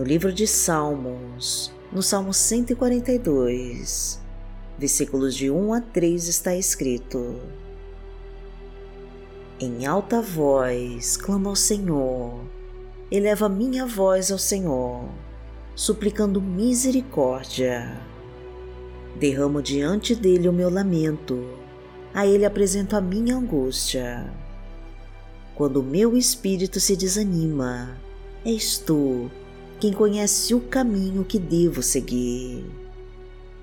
no livro de Salmos, no Salmo 142, versículos de 1 a 3 está escrito: Em alta voz clamo ao Senhor, eleva minha voz ao Senhor, suplicando misericórdia. Derramo diante dele o meu lamento, a ele apresento a minha angústia. Quando o meu espírito se desanima, és tu quem conhece o caminho que devo seguir.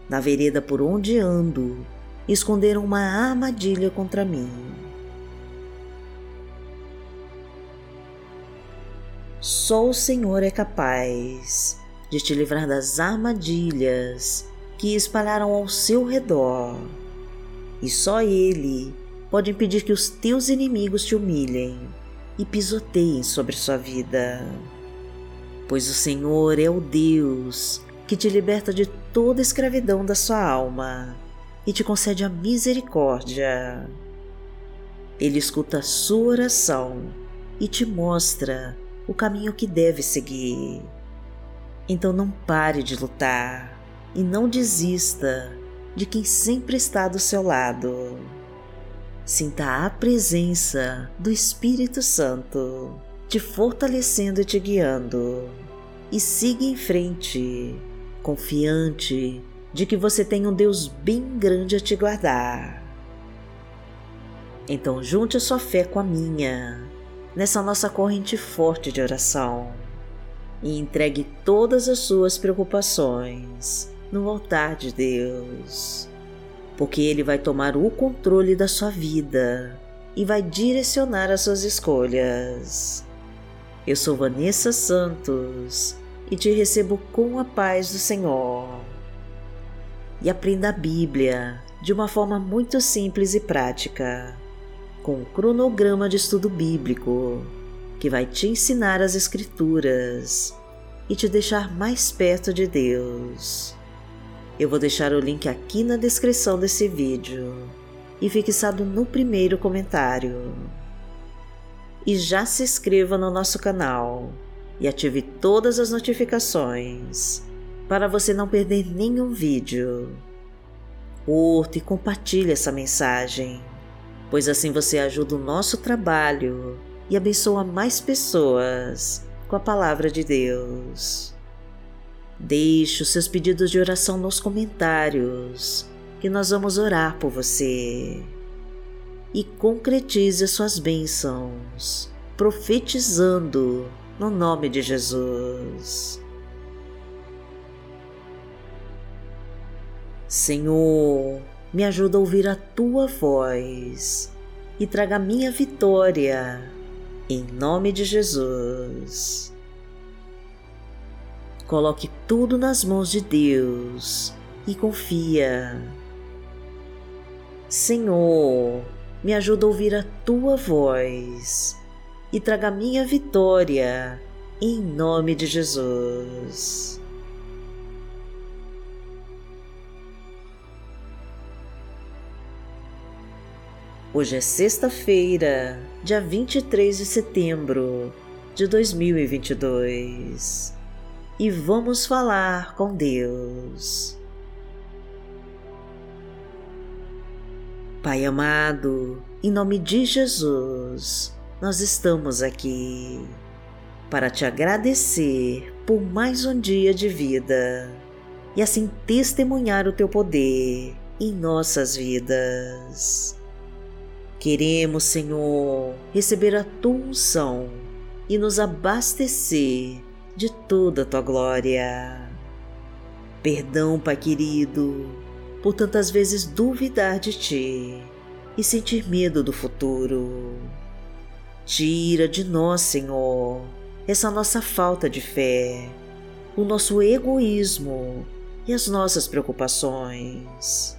Na vereda por onde ando, esconderam uma armadilha contra mim. Só o Senhor é capaz de te livrar das armadilhas que espalharam ao seu redor, e só Ele pode impedir que os teus inimigos te humilhem e pisoteiem sobre sua vida pois o Senhor é o Deus que te liberta de toda escravidão da sua alma e te concede a misericórdia. Ele escuta a sua oração e te mostra o caminho que deve seguir. Então não pare de lutar e não desista de quem sempre está do seu lado. Sinta a presença do Espírito Santo te fortalecendo e te guiando. E siga em frente, confiante de que você tem um Deus bem grande a te guardar. Então, junte a sua fé com a minha, nessa nossa corrente forte de oração, e entregue todas as suas preocupações no altar de Deus, porque Ele vai tomar o controle da sua vida e vai direcionar as suas escolhas. Eu sou Vanessa Santos e te recebo com a paz do Senhor. E aprenda a Bíblia de uma forma muito simples e prática, com um cronograma de estudo bíblico que vai te ensinar as Escrituras e te deixar mais perto de Deus. Eu vou deixar o link aqui na descrição desse vídeo e fixado no primeiro comentário e já se inscreva no nosso canal e ative todas as notificações para você não perder nenhum vídeo. Curta e compartilhe essa mensagem, pois assim você ajuda o nosso trabalho e abençoa mais pessoas com a palavra de Deus. Deixe os seus pedidos de oração nos comentários, que nós vamos orar por você e concretize as suas bênçãos, profetizando no nome de Jesus. Senhor, me ajuda a ouvir a tua voz e traga minha vitória, em nome de Jesus. Coloque tudo nas mãos de Deus e confia. Senhor, me ajuda a ouvir a tua voz e traga minha vitória, em nome de Jesus. Hoje é sexta-feira, dia 23 de setembro de 2022 e vamos falar com Deus. Pai amado, em nome de Jesus, nós estamos aqui para te agradecer por mais um dia de vida e assim testemunhar o teu poder em nossas vidas. Queremos, Senhor, receber a tua unção e nos abastecer de toda a tua glória. Perdão, Pai querido por tantas vezes duvidar de ti e sentir medo do futuro. Tira de nós, Senhor, essa nossa falta de fé, o nosso egoísmo e as nossas preocupações.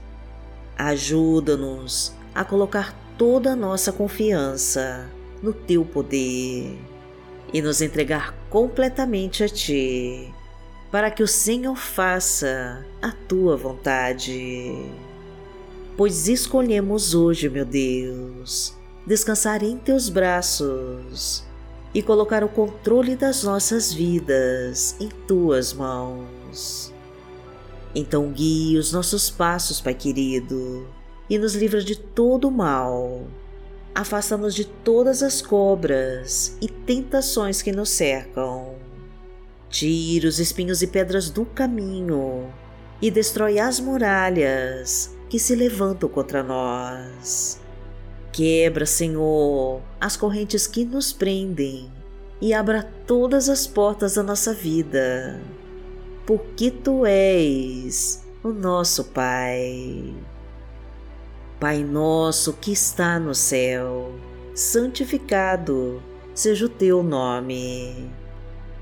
Ajuda-nos a colocar toda a nossa confiança no Teu poder e nos entregar completamente a Ti para que o Senhor faça a tua vontade. Pois escolhemos hoje, meu Deus, descansar em teus braços e colocar o controle das nossas vidas em tuas mãos. Então guie os nossos passos, Pai querido, e nos livra de todo o mal. Afasta-nos de todas as cobras e tentações que nos cercam. Tira os espinhos e pedras do caminho e destrói as muralhas que se levantam contra nós. Quebra, Senhor, as correntes que nos prendem e abra todas as portas da nossa vida, porque Tu és o nosso Pai. Pai nosso que está no céu, santificado seja o Teu nome.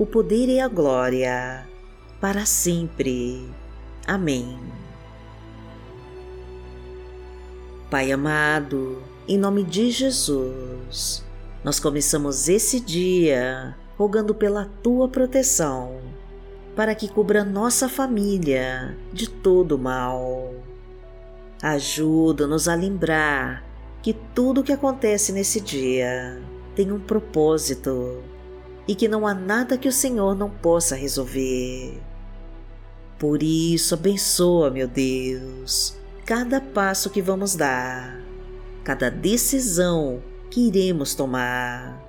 o poder e a glória, para sempre. Amém. Pai amado, em nome de Jesus, nós começamos esse dia rogando pela tua proteção, para que cubra nossa família de todo mal. Ajuda-nos a lembrar que tudo o que acontece nesse dia tem um propósito e que não há nada que o Senhor não possa resolver. Por isso, abençoa, meu Deus, cada passo que vamos dar cada decisão que iremos tomar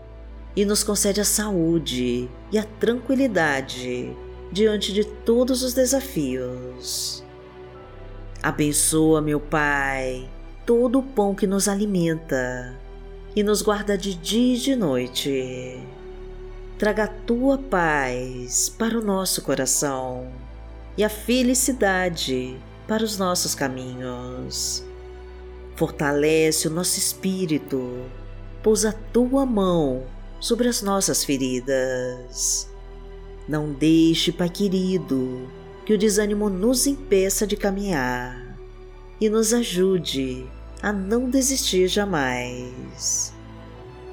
e nos concede a saúde e a tranquilidade diante de todos os desafios. Abençoa, meu Pai, todo o pão que nos alimenta e nos guarda de dia e de noite. Traga a tua paz para o nosso coração e a felicidade para os nossos caminhos Fortalece o nosso espírito, pousa a tua mão sobre as nossas feridas. Não deixe, Pai querido, que o desânimo nos impeça de caminhar e nos ajude a não desistir jamais.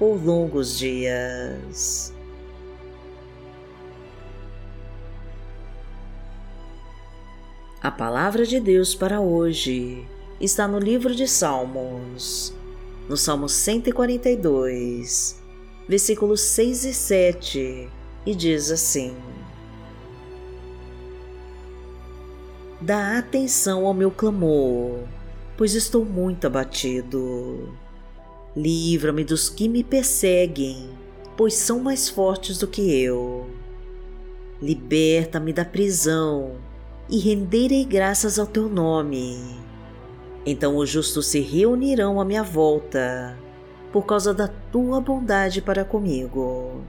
por longos dias. A palavra de Deus para hoje está no livro de Salmos, no Salmo 142, versículos 6 e 7, e diz assim: Dá atenção ao meu clamor, pois estou muito abatido. Livra-me dos que me perseguem, pois são mais fortes do que eu. Liberta-me da prisão e renderei graças ao teu nome. Então os justos se reunirão à minha volta, por causa da tua bondade para comigo.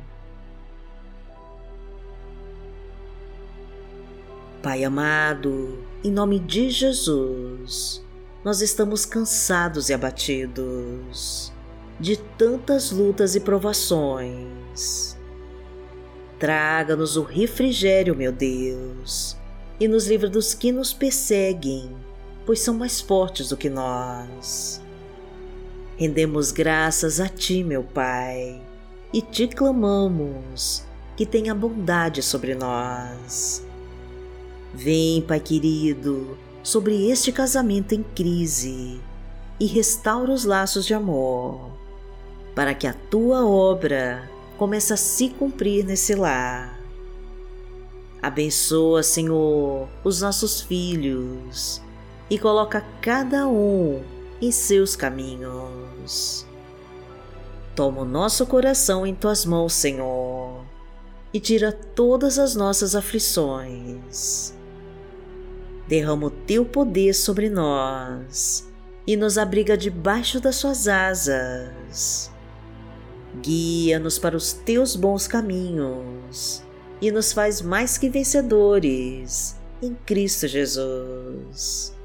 Pai amado, em nome de Jesus, nós estamos cansados e abatidos de tantas lutas e provações. Traga-nos o refrigério, meu Deus, e nos livra dos que nos perseguem, pois são mais fortes do que nós. Rendemos graças a Ti, meu Pai, e te clamamos que tenha bondade sobre nós. Vem, Pai querido, sobre este casamento em crise e restaura os laços de amor, para que a tua obra comece a se cumprir nesse lar. Abençoa, Senhor, os nossos filhos e coloca cada um em seus caminhos. Toma o nosso coração em tuas mãos, Senhor, e tira todas as nossas aflições. Derrama o teu poder sobre nós e nos abriga debaixo das suas asas. Guia-nos para os teus bons caminhos e nos faz mais que vencedores em Cristo Jesus.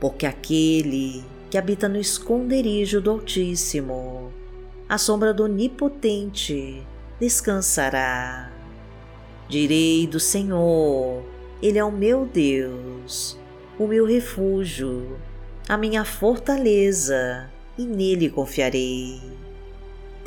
Porque aquele que habita no esconderijo do Altíssimo, a sombra do Onipotente, descansará. Direi do Senhor, Ele é o meu Deus, o meu refúgio, a minha fortaleza, e nele confiarei.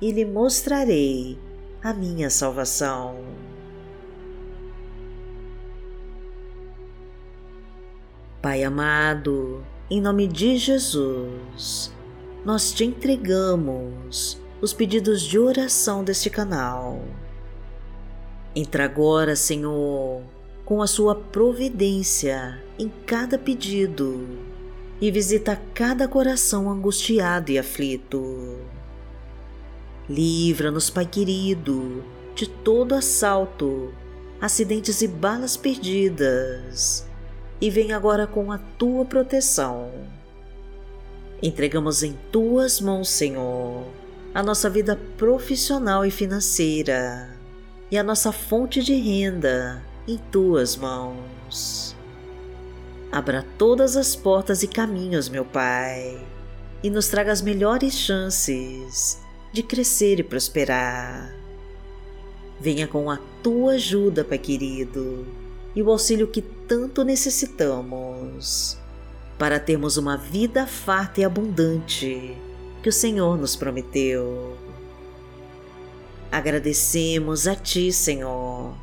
e lhe mostrarei a minha salvação. Pai amado, em nome de Jesus, nós te entregamos os pedidos de oração deste canal. Entra agora, Senhor, com a sua providência em cada pedido e visita cada coração angustiado e aflito. Livra-nos, Pai querido, de todo assalto, acidentes e balas perdidas e vem agora com a tua proteção. Entregamos em tuas mãos, Senhor, a nossa vida profissional e financeira e a nossa fonte de renda em tuas mãos. Abra todas as portas e caminhos, meu Pai, e nos traga as melhores chances de crescer e prosperar. Venha com a tua ajuda, Pai querido e o auxílio que tanto necessitamos para termos uma vida farta e abundante que o Senhor nos prometeu. Agradecemos a Ti, Senhor,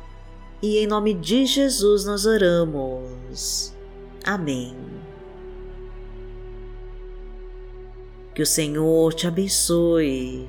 e em nome de Jesus nós oramos. Amém. Que o Senhor te abençoe,